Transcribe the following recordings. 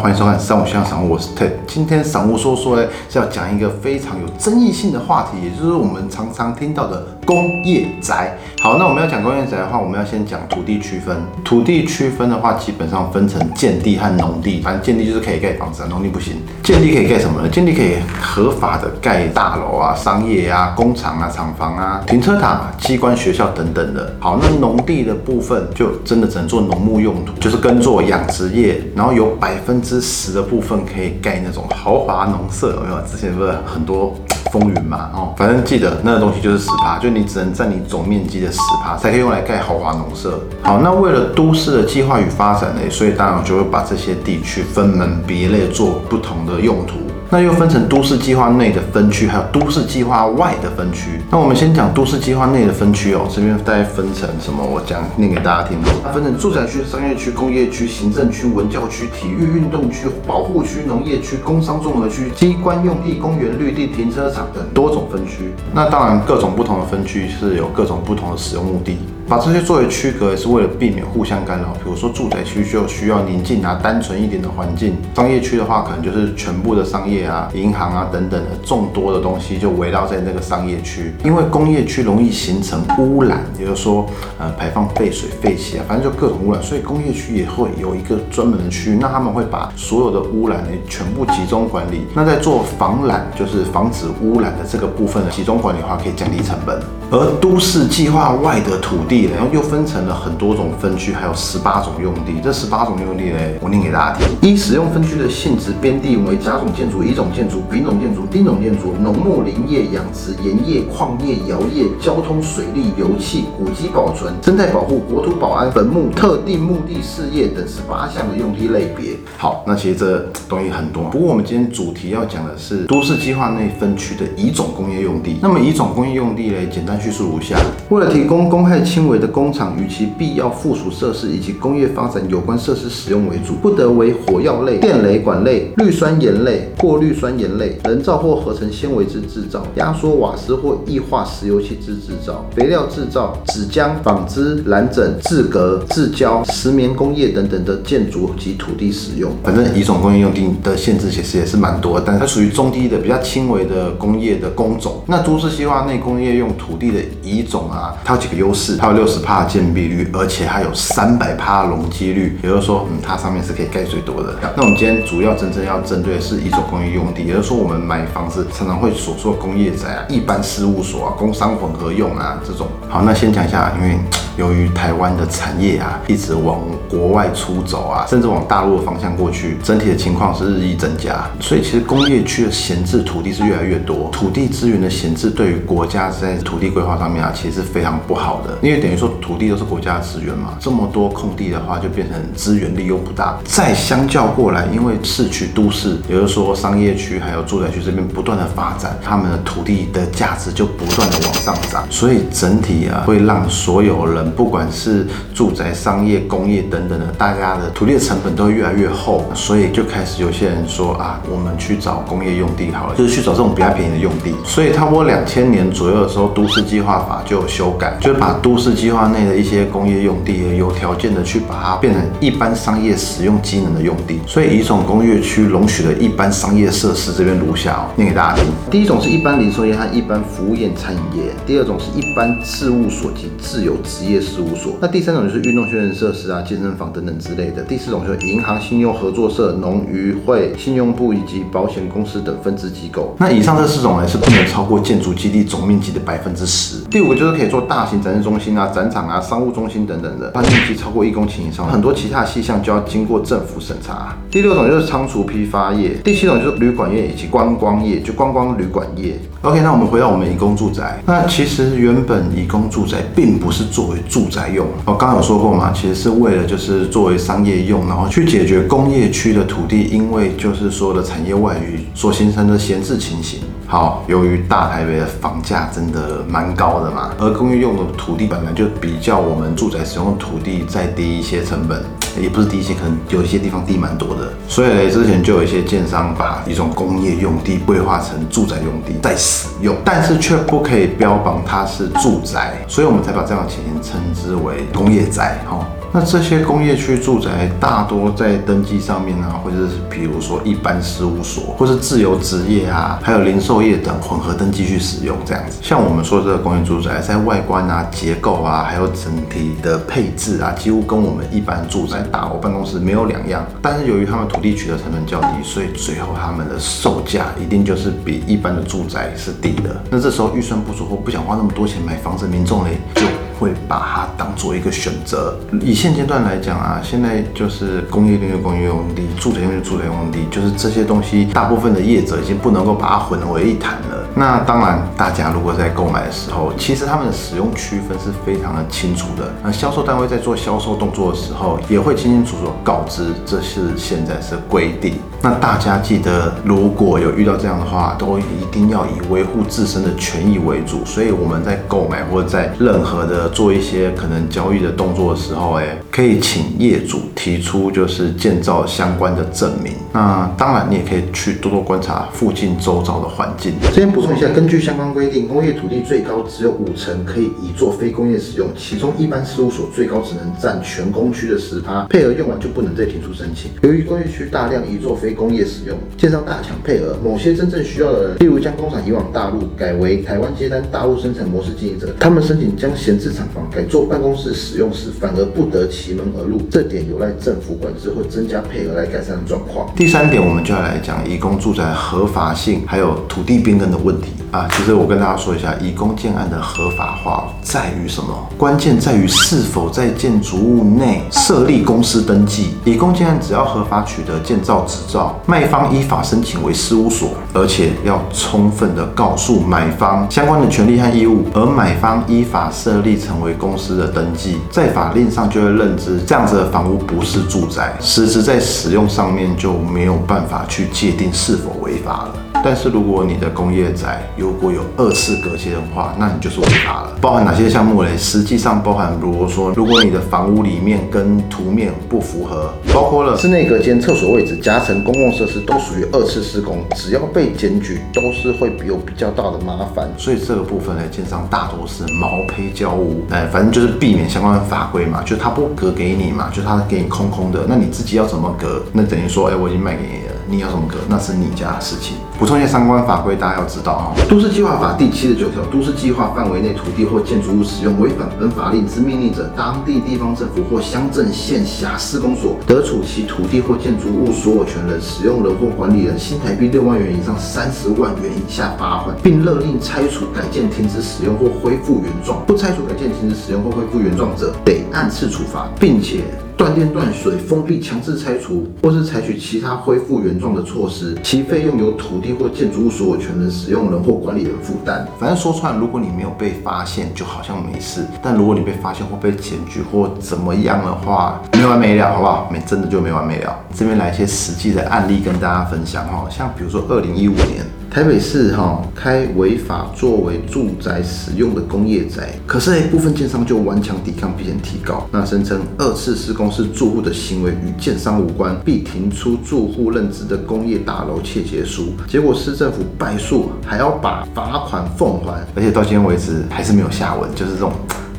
欢迎收看《三五香赏物》，我是 Ted。今天赏物说说呢是要讲一个非常有争议性的话题，也就是我们常常听到的工业宅。好，那我们要讲工业宅的话，我们要先讲土地区分。土地区分的话，基本上分成建地和农地。反正建地就是可以盖房子，农地不行。建地可以盖什么呢？建地可以合法的盖大楼啊、商业啊、工厂啊、厂房啊、停车场、机关、学校等等的。好，那农地的部分就真的只能做农牧用途，就是耕作养殖业，然后有百分之之十的部分可以盖那种豪华农舍，有没有？之前不是很多风云嘛？哦，反正记得那个东西就是十趴，就你只能占你总面积的十趴，才可以用来盖豪华农舍。好，那为了都市的计划与发展呢，所以当然就会把这些地区分门别类做不同的用途。那又分成都市计划内的分区，还有都市计划外的分区。那我们先讲都市计划内的分区哦，这边大概分成什么？我讲念给大家听。它分成住宅区、商业区、工业区、行政区、文教区、体育运动区、保护区、农业区、工商综合区、机关用地、公园、绿地、停车场等多种分区。那当然，各种不同的分区是有各种不同的使用目的。把这些作为区隔，也是为了避免互相干扰。比如说住宅区就需要宁静啊、单纯一点的环境；商业区的话，可能就是全部的商业啊、银行啊等等的众多的东西就围绕在那个商业区。因为工业区容易形成污染，也就是说，呃，排放废水、废气啊，反正就各种污染，所以工业区也会有一个专门的区域。那他们会把所有的污染呢全部集中管理。那在做防染，就是防止污染的这个部分的集中管理的话，可以降低成本。而都市计划外的土地，然后又分成了很多种分区，还有十八种用地。这十八种用地呢，我念给大家听：一、使用分区的性质编地为甲种建筑、乙种建筑、丙种建筑、丁种建筑、农牧林业、养殖、盐业、矿业、窑业、交通、水利、油气、古迹保存、生态保护、国土保安、坟墓、特定墓地事业等十八项的用地类别。好，那其实这东西很多，不过我们今天主题要讲的是都市计划内分区的乙种工业用地。那么乙种工业用地呢，简单。叙述如下：为了提供公害轻微的工厂与其必要附属设施以及工业发展有关设施使用为主，不得为火药类、电雷管类、氯酸盐类、过氯酸盐类、人造或合成纤维之制造、压缩瓦斯或液化石油气之制造、肥料制造、纸浆、纺织、蓝枕、制革、制胶、石棉工业等等的建筑及土地使用。反正乙种工业用地的限制其实也是蛮多，但它属于中低的、比较轻微的工业的工种。那都市计划内工业用土地。的乙种啊，它有几个优势，它有六十帕的建蔽率，而且它有三百帕的容积率，也就是说，嗯，它上面是可以盖最多的。那我们今天主要真正要针对的是乙种工业用地，也就是说，我们买房子常常会所说工业宅啊、一般事务所啊、工商混合用啊这种。好，那先讲一下，因为。由于台湾的产业啊一直往国外出走啊，甚至往大陆的方向过去，整体的情况是日益增加。所以其实工业区的闲置土地是越来越多，土地资源的闲置对于国家在土地规划上面啊，其实是非常不好的。因为等于说土地都是国家的资源嘛，这么多空地的话，就变成资源利用不大。再相较过来，因为市区都市，也就是说商业区还有住宅区这边不断的发展，他们的土地的价值就不断的往上涨，所以整体啊会让所有人。不管是住宅、商业、工业等等的，大家的土地的成本都会越来越厚，所以就开始有些人说啊，我们去找工业用地好了，就是去找这种比较便宜的用地。所以差不多两千年左右的时候，都市计划法就有修改，就把都市计划内的一些工业用地有条件的去把它变成一般商业使用机能的用地。所以乙种工业区容许的一般商业设施这边如下哦，念给大家听。第一种是一般零售业和一般服务业、餐饮业；第二种是一般事务所及自有职业。事务所，那第三种就是运动训练设施啊、健身房等等之类的。第四种就是银行、信用合作社、农渔会、信用部以及保险公司等分支机构。那以上这四种呢，是不能超过建筑基地总面积的百分之十。第五个就是可以做大型展示中心啊、展场啊、商务中心等等的，它面积超过一公顷以上，很多其他细项就要经过政府审查。第六种就是仓储批发业，第七种就是旅馆业以及观光业，就观光旅馆业。OK，那我们回到我们以工住宅，那其实原本以工住宅并不是作为住宅用，我刚刚有说过嘛，其实是为了就是作为商业用，然后去解决工业区的土地因为就是说的产业外移所形成的闲置情形。好，由于大台北的房价真的蛮高的嘛，而工业用的土地本来就比较我们住宅使用的土地再低一些成本。也不是低一些，可能有一些地方地蛮多的，所以之前就有一些建商把一种工业用地规划成住宅用地在使用，但是却不可以标榜它是住宅，所以我们才把这样的情形称之为工业宅。哈。那这些工业区住宅大多在登记上面啊，或者是比如说一般事务所，或是自由职业啊，还有零售业等混合登记去使用这样子。像我们说这个工业住宅，在外观啊、结构啊，还有整体的配置啊，几乎跟我们一般住宅大楼办公室没有两样。但是由于他们土地取得成本较低，所以最后他们的售价一定就是比一般的住宅是低的。那这时候预算不足或不想花那么多钱买房子，民众嘞就。会把它当做一个选择。以现阶段来讲啊，现在就是工业用地、工业用地，住宅用地、住宅用地，就是这些东西，大部分的业者已经不能够把它混为一谈了。那当然，大家如果在购买的时候，其实他们的使用区分是非常的清楚的。那销售单位在做销售动作的时候，也会清清楚楚告知这是现在是规定。那大家记得，如果有遇到这样的话，都一定要以维护自身的权益为主。所以我们在购买或者在任何的做一些可能交易的动作的时候，哎，可以请业主提出就是建造相关的证明。那当然，你也可以去多多观察附近周遭的环境。先补充一下，根据相关规定，工业土地最高只有五成可以以做非工业使用，其中一般事务所最高只能占全工区的十趴，配额用完就不能再提出申请。由于工业区大量以做非工业使用，建商大抢配额，某些真正需要的，例如将工厂移往大陆，改为台湾接单大陆生产模式经营者，他们申请将闲置房改做办公室使用时，反而不得其门而入。这点有赖政府管制或增加配额来改善状况。第三点，我们就要来讲以工住宅合法性，还有土地变更的问题啊。其实我跟大家说一下，以工建案的合法化在于什么？关键在于是否在建筑物内设立公司登记。以工建案只要合法取得建造执照。卖方依法申请为事务所，而且要充分的告诉买方相关的权利和义务，而买方依法设立成为公司的登记，在法令上就会认知这样子的房屋不是住宅，实质在使用上面就没有办法去界定是否违法了。但是如果你的工业宅如果有二次隔间的话，那你就是违法了。包含哪些项目嘞？实际上包含，如果说如果你的房屋里面跟图面不符合，包括了室内隔间、厕所位置、夹层、公共设施都属于二次施工，只要被检举，都是会有比较大的麻烦。所以这个部分呢，建商大多是毛坯交屋，哎，反正就是避免相关的法规嘛，就他不隔给你嘛，就他给你空空的，那你自己要怎么隔？那等于说，哎，我已经卖给你了。你要怎么隔，那是你家的事情。补充一些相关法规，大家要知道哈。都市计划法第七十九条，都市计划范围内土地或建筑物使用违反本法令之命令者，当地地方政府或乡镇县辖施工所得处其土地或建筑物所有权人、使用人或管理人新台币六万元以上三十万元以下罚款，并勒令拆除、改建、停止使用或恢复原状。不拆除、改建、停止使用或恢复原状者，得按次处罚，并且。断电断水、封闭、强制拆除，或是采取其他恢复原状的措施，其费用由土地或建筑物所有权人、使用人或管理人负担。反正说穿，如果你没有被发现，就好像没事；但如果你被发现或被检举或怎么样的话，没完没了，好不好？没真的就没完没了。这边来一些实际的案例跟大家分享哈，像比如说二零一五年。台北市哈开违法作为住宅使用的工业宅，可是部分建商就顽强抵抗，并且提告，那声称二次施工是住户的行为与建商无关，必停出住户任职的工业大楼切结书。结果市政府败诉，还要把罚款奉还，而且到今天为止还是没有下文，就是这种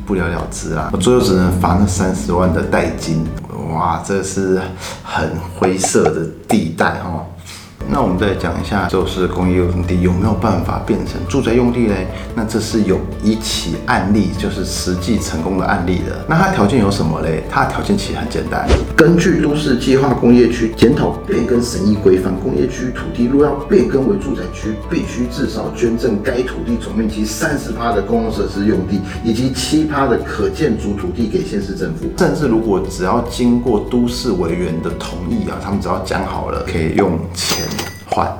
不了了之啦。我最后只能罚那三十万的代金，哇，这是很灰色的地带哈。那我们再讲一下，就是工业用地有没有办法变成住宅用地嘞？那这是有一起案例，就是实际成功的案例的。那它条件有什么嘞？它的条件其实很简单，根据都市计划工业区检讨变更审议规范，工业区土地若要变更为住宅区，必须至少捐赠该土地总面积三十趴的公共设施用地，以及七趴的可建筑土地给县市政府。甚至如果只要经过都市委员的同意啊，他们只要讲好了，可以用钱。换，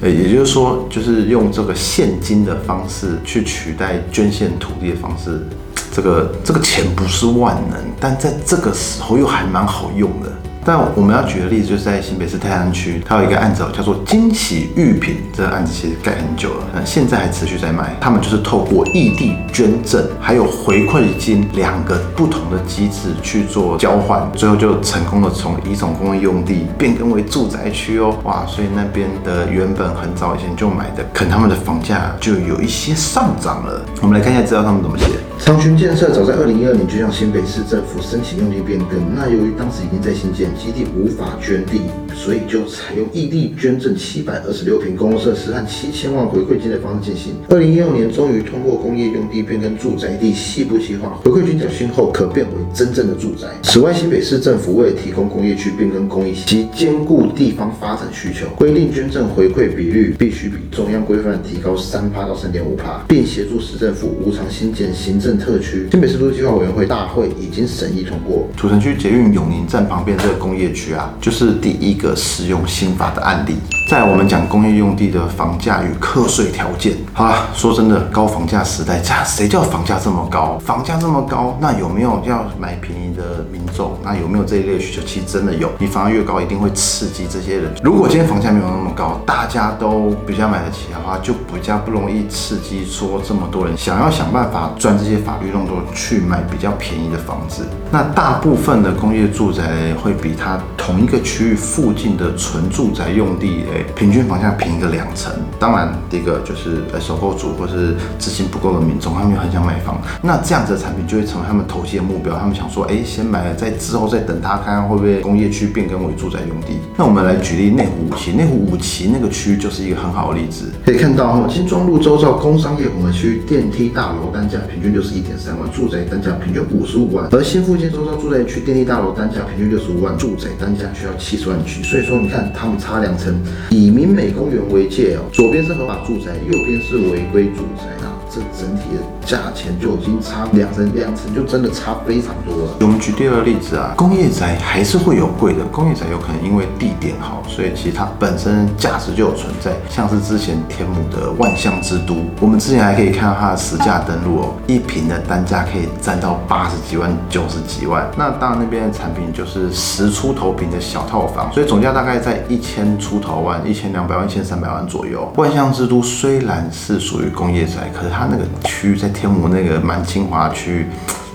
呃，也就是说，就是用这个现金的方式去取代捐献土地的方式，这个这个钱不是万能，但在这个时候又还蛮好用的。但我们要举的例子就是在新北市泰安区，它有一个案子叫做惊喜玉品，这个案子其实盖很久了，嗯，现在还持续在卖。他们就是透过异地捐赠还有回馈金两个不同的机制去做交换，最后就成功的从一种公共用地变更为住宅区哦，哇，所以那边的原本很早以前就买的，可能他们的房价就有一些上涨了。我们来看一下资料他们怎么写。长群建设早在二零一二年就向新北市政府申请用地变更，那由于当时已经在新建基地，无法捐地，所以就采用异地捐赠七百二十六平公共设施和七千万回馈金的方式进行。二零一六年终于通过工业用地变更住宅地细部计划，回馈金缴清后可变为真正的住宅。此外，新北市政府为了提供工业区变更公益及兼顾地方发展需求，规定捐赠回馈比率必须比中央规范提高三趴到三点五趴，并协助市政府无偿新建行政政特区。新北市都市计划委员会大会已经审议通过。土城区捷运永宁站旁边这个工业区啊，就是第一个使用新法的案例。在我们讲工业用地的房价与课税条件，好了，说真的，高房价时代，价 谁叫房价这么高？房价这么高，那有没有要买便宜的民众？那有没有这一类需求？其实真的有，你房价越高，一定会刺激这些人。如果今天房价没有那么高，大家都比较买得起的话，就比较不容易刺激说这么多人想要想办法赚这些法律动作去买比较便宜的房子。那大部分的工业住宅会比它同一个区域附近的纯住宅用地，诶，平均房价便宜个两成。当然，第一个就是呃收购主或是资金不够的民众，他们又很想买房，那这样子的产品就会成为他们投机的目标。他们想说，哎，先买了，再之后再等它，看看会不会工业区变更为住宅用地。那我们来举例内湖五期，内湖五期那个区域就是一个很好的例子。可以看到哈，新庄路周遭工商业混合区电梯大楼单价平均就是一点三万，住宅单价平均五十五万；而新附近周遭住宅区电梯大楼单价平均六十五万，住宅单价需要七十万起。所以说，你看他们差两层。以明美公园为界哦，左边是合法住宅，右边是违规住宅啊，这整体的价钱就已经差两层，两层就真的差非常多了。我们举第二个例子啊，工业宅还是会有贵的，工业宅有可能因为地点好，所以其实它本身价值就有存在。像是之前天母的万象之都，我们之前还可以看到它的实价登录哦，一平的单价可以占到八十几万、九十几万。那当然那边的产品就是十出头平的小套房，所以总价大概在一千出头万、一千两百万、一千三百万左右。万象之都虽然是属于工业宅，可是它它那个区域在天母那个蛮清华区域。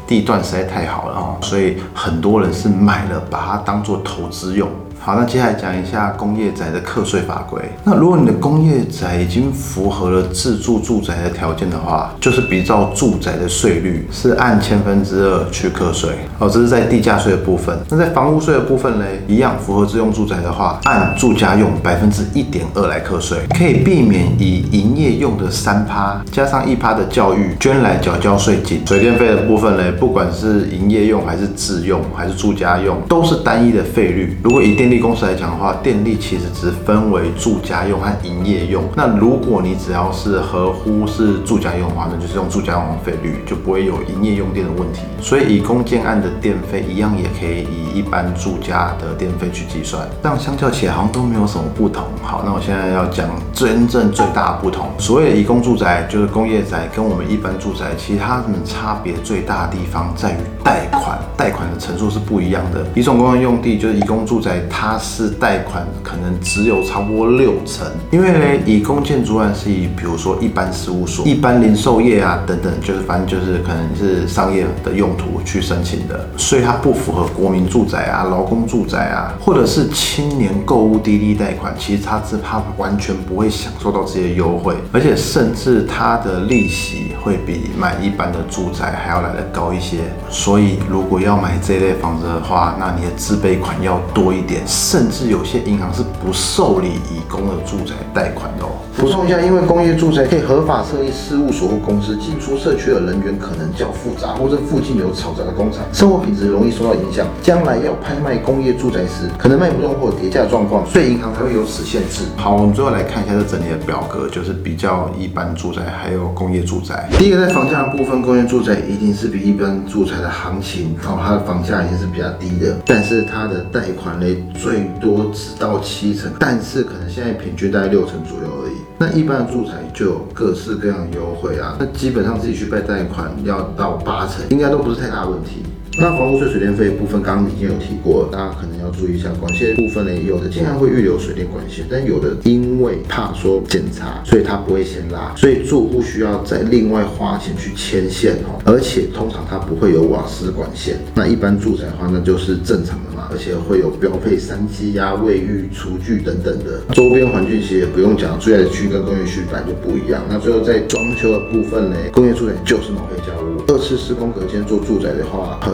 地段实在太好了哦，所以很多人是买了，把它当做投资用。好，那接下来讲一下工业宅的课税法规。那如果你的工业宅已经符合了自住住宅的条件的话，就是比照住宅的税率是按千分之二去课税。哦，这是在地价税的部分。那在房屋税的部分嘞，一样符合自用住宅的话，按住家用百分之一点二来课税，可以避免以营业用的三趴加上一趴的教育捐来缴交税金。水电费的部分嘞，不管是营业用还是自用还是住家用，都是单一的费率。如果以电力公司来讲的话，电力其实只分为住家用和营业用。那如果你只要是合乎是住家用的话，那就是用住家用费率，就不会有营业用电的问题。所以以公建案的电费一样，也可以以一般住家的电费去计算。这样相较起来好像都没有什么不同。好，那我现在要讲真正最大的不同。所谓的以公住宅就是工业宅，跟我们一般住宅，其实它们差别最大的地方在于贷款，贷款的层数是不一样的。一种公用用地就是以公住宅，它它是贷款可能只有差不多六成，因为呢，以公建筑案是以比如说一般事务所、一般零售业啊等等，就是反正就是可能是商业的用途去申请的，所以它不符合国民住宅啊、劳工住宅啊，或者是青年购物低利贷款，其实它是它完全不会享受到这些优惠，而且甚至它的利息会比买一般的住宅还要来得高一些。所以如果要买这类房子的话，那你的自备款要多一点，甚至有些银行是不受理以公的住宅贷款的哦。补充一下，因为工业住宅可以合法设立事务所或公司，进出社区的人员可能较复杂，或者附近有嘈杂的工厂，生活品质容易受到影响。将来要拍卖工业住宅时，可能卖不动或跌价状况，所以银行才会有此限制。好，我们最后来看一下这整体的表格，就是比较一般住宅还有工业住宅。第一个在房价的部分，工业住宅一定是比一般住宅的行情，然后它的房价一定是比较低的，但是它的贷款嘞最多只到七成，但是可能现在平均大概六成左右而已。那一般的住宅就有各式各样的优惠啊，那基本上自己去办贷款要到八成，应该都不是太大问题。那房屋税、水电费部分，刚刚已经有提过，大家可能要注意一下管线部分呢，有的经常会预留水电管线，但有的因为怕说检查，所以它不会先拉，所以住户需要再另外花钱去牵线哦，而且通常它不会有瓦斯管线。那一般住宅的话，那就是正常的嘛，而且会有标配三机呀、卫浴、厨具等等的，周边环境其实也不用讲，住宅区跟工业区本来就不一样。那最后在装修的部分呢，工业住宅就是毛坯交屋，二次施工隔间做住宅的话，很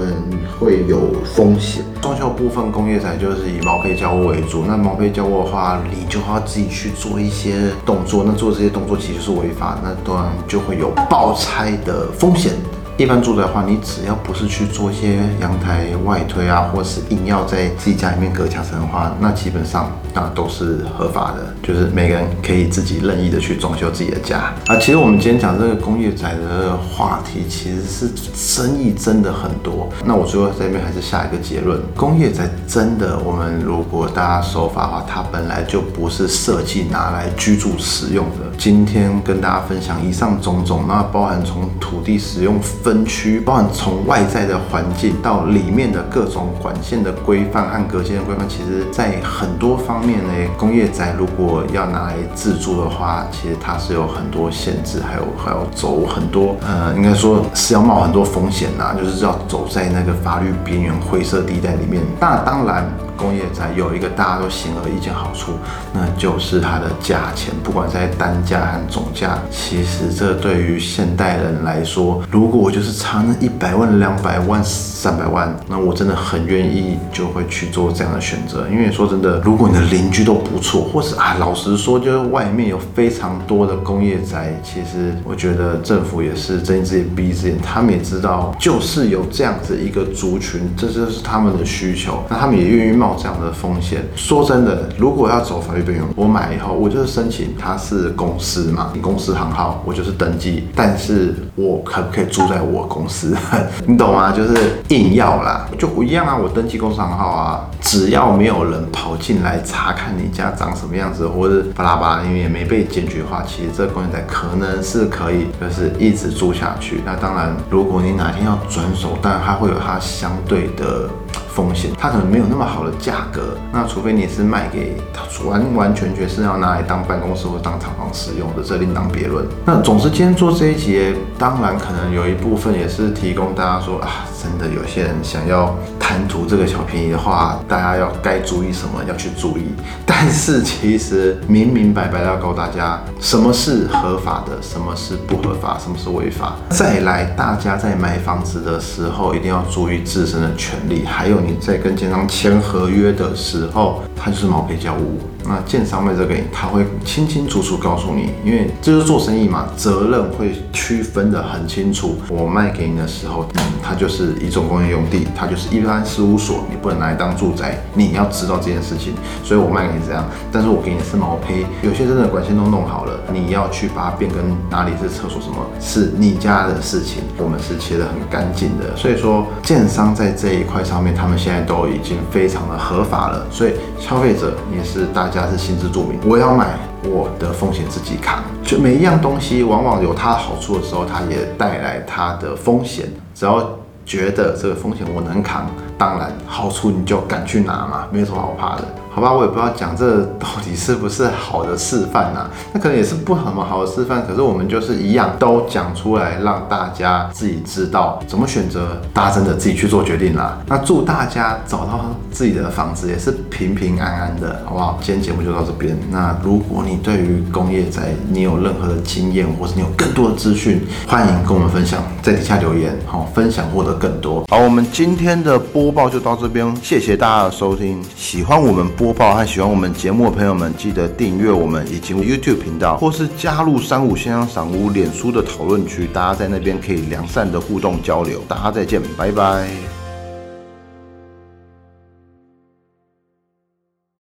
会有风险。装修部分工业宅就是以毛坯交屋为主，那毛坯交屋的话，你就要自己去做一些动作，那做这些动作其实是违法，那当然就会有爆拆的风险。一般住宅的话，你只要不是去做一些阳台外推啊，或是硬要在自己家里面隔墙层的话，那基本上那都是合法的，就是每个人可以自己任意的去装修自己的家啊。其实我们今天讲这个工业宅的话题，其实是争议真的很多。那我最后这边还是下一个结论：工业宅真的，我们如果大家守法的话，它本来就不是设计拿来居住使用的。今天跟大家分享以上种种，那包含从土地使用分分区，包含从外在的环境到里面的各种管线的规范和隔间的规范，其实在很多方面呢，工业宅如果要拿来自住的话，其实它是有很多限制，还有还要走很多，呃，应该说是要冒很多风险呐，就是要走在那个法律边缘灰色地带里面。那当然。工业宅有一个大家都显而易见好处，那就是它的价钱，不管在单价和总价，其实这对于现代人来说，如果我就是差那一百万、两百万、三百万，那我真的很愿意就会去做这样的选择。因为说真的，如果你的邻居都不错，或是啊，老实说，就是外面有非常多的工业宅，其实我觉得政府也是睁一只眼闭一只眼，他们也知道，就是有这样子一个族群，这就是他们的需求，那他们也愿意冒。这样的风险，说真的，如果要走法律边缘，我买以后，我就是申请，它是公司嘛，你公司行号，我就是登记，但是我可不可以住在我公司？你懂吗？就是硬要啦，就不一样啊，我登记公司行号啊，只要没有人跑进来查看你家长什么样子，或者巴拉巴拉，因为也没被检举的话，其实这个公园仔可能是可以，就是一直住下去。那当然，如果你哪天要转手，但它会有它相对的。风险，它可能没有那么好的价格，那除非你是卖给完完全全是要拿来当办公室或当厂房使用的，这另当别论。那总之今天做这一节，当然可能有一部分也是提供大家说啊，真的有些人想要贪图这个小便宜的话，大家要该注意什么要去注意。但是其实明明白白的要告诉大家，什么是合法的，什么是不合法，什么是违法。再来，大家在买房子的时候一定要注意自身的权利，还有。你在跟建商签合约的时候，它就是毛坯交屋。那建商卖这个，他会清清楚楚告诉你，因为这是做生意嘛，责任会区分的很清楚。我卖给你的时候，嗯，它就是一种工业用地，它就是一般事务所，你不能拿来当住宅。你要知道这件事情，所以我卖给你这样，但是我给你是毛坯，有些真的管线都弄好了，你要去把它变更哪里是厕所，什么是你家的事情，我们是切得很干净的。所以说，建商在这一块上面，他们现在都已经非常的合法了，所以消费者也是大家。家是心知肚明，我要买，我的风险自己扛。就每一样东西，往往有它好处的时候，它也带来它的风险。只要觉得这个风险我能扛，当然好处你就敢去拿嘛，没有什么好怕的。好吧，我也不知道讲这到底是不是好的示范呐？那可能也是不怎么好的示范。可是我们就是一样都讲出来，让大家自己知道怎么选择，大家真的自己去做决定啦。那祝大家找到自己的房子也是平平安安的，好不好？今天节目就到这边。那如果你对于工业宅你有任何的经验，或是你有更多的资讯，欢迎跟我们分享，在底下留言，好，分享获得更多。好，我们今天的播报就到这边，谢谢大家的收听。喜欢我们播。播和喜欢我们节目的朋友们，记得订阅我们以及 YouTube 频道，或是加入三五先生赏屋脸书的讨论区，大家在那边可以良善的互动交流。大家再见，拜拜。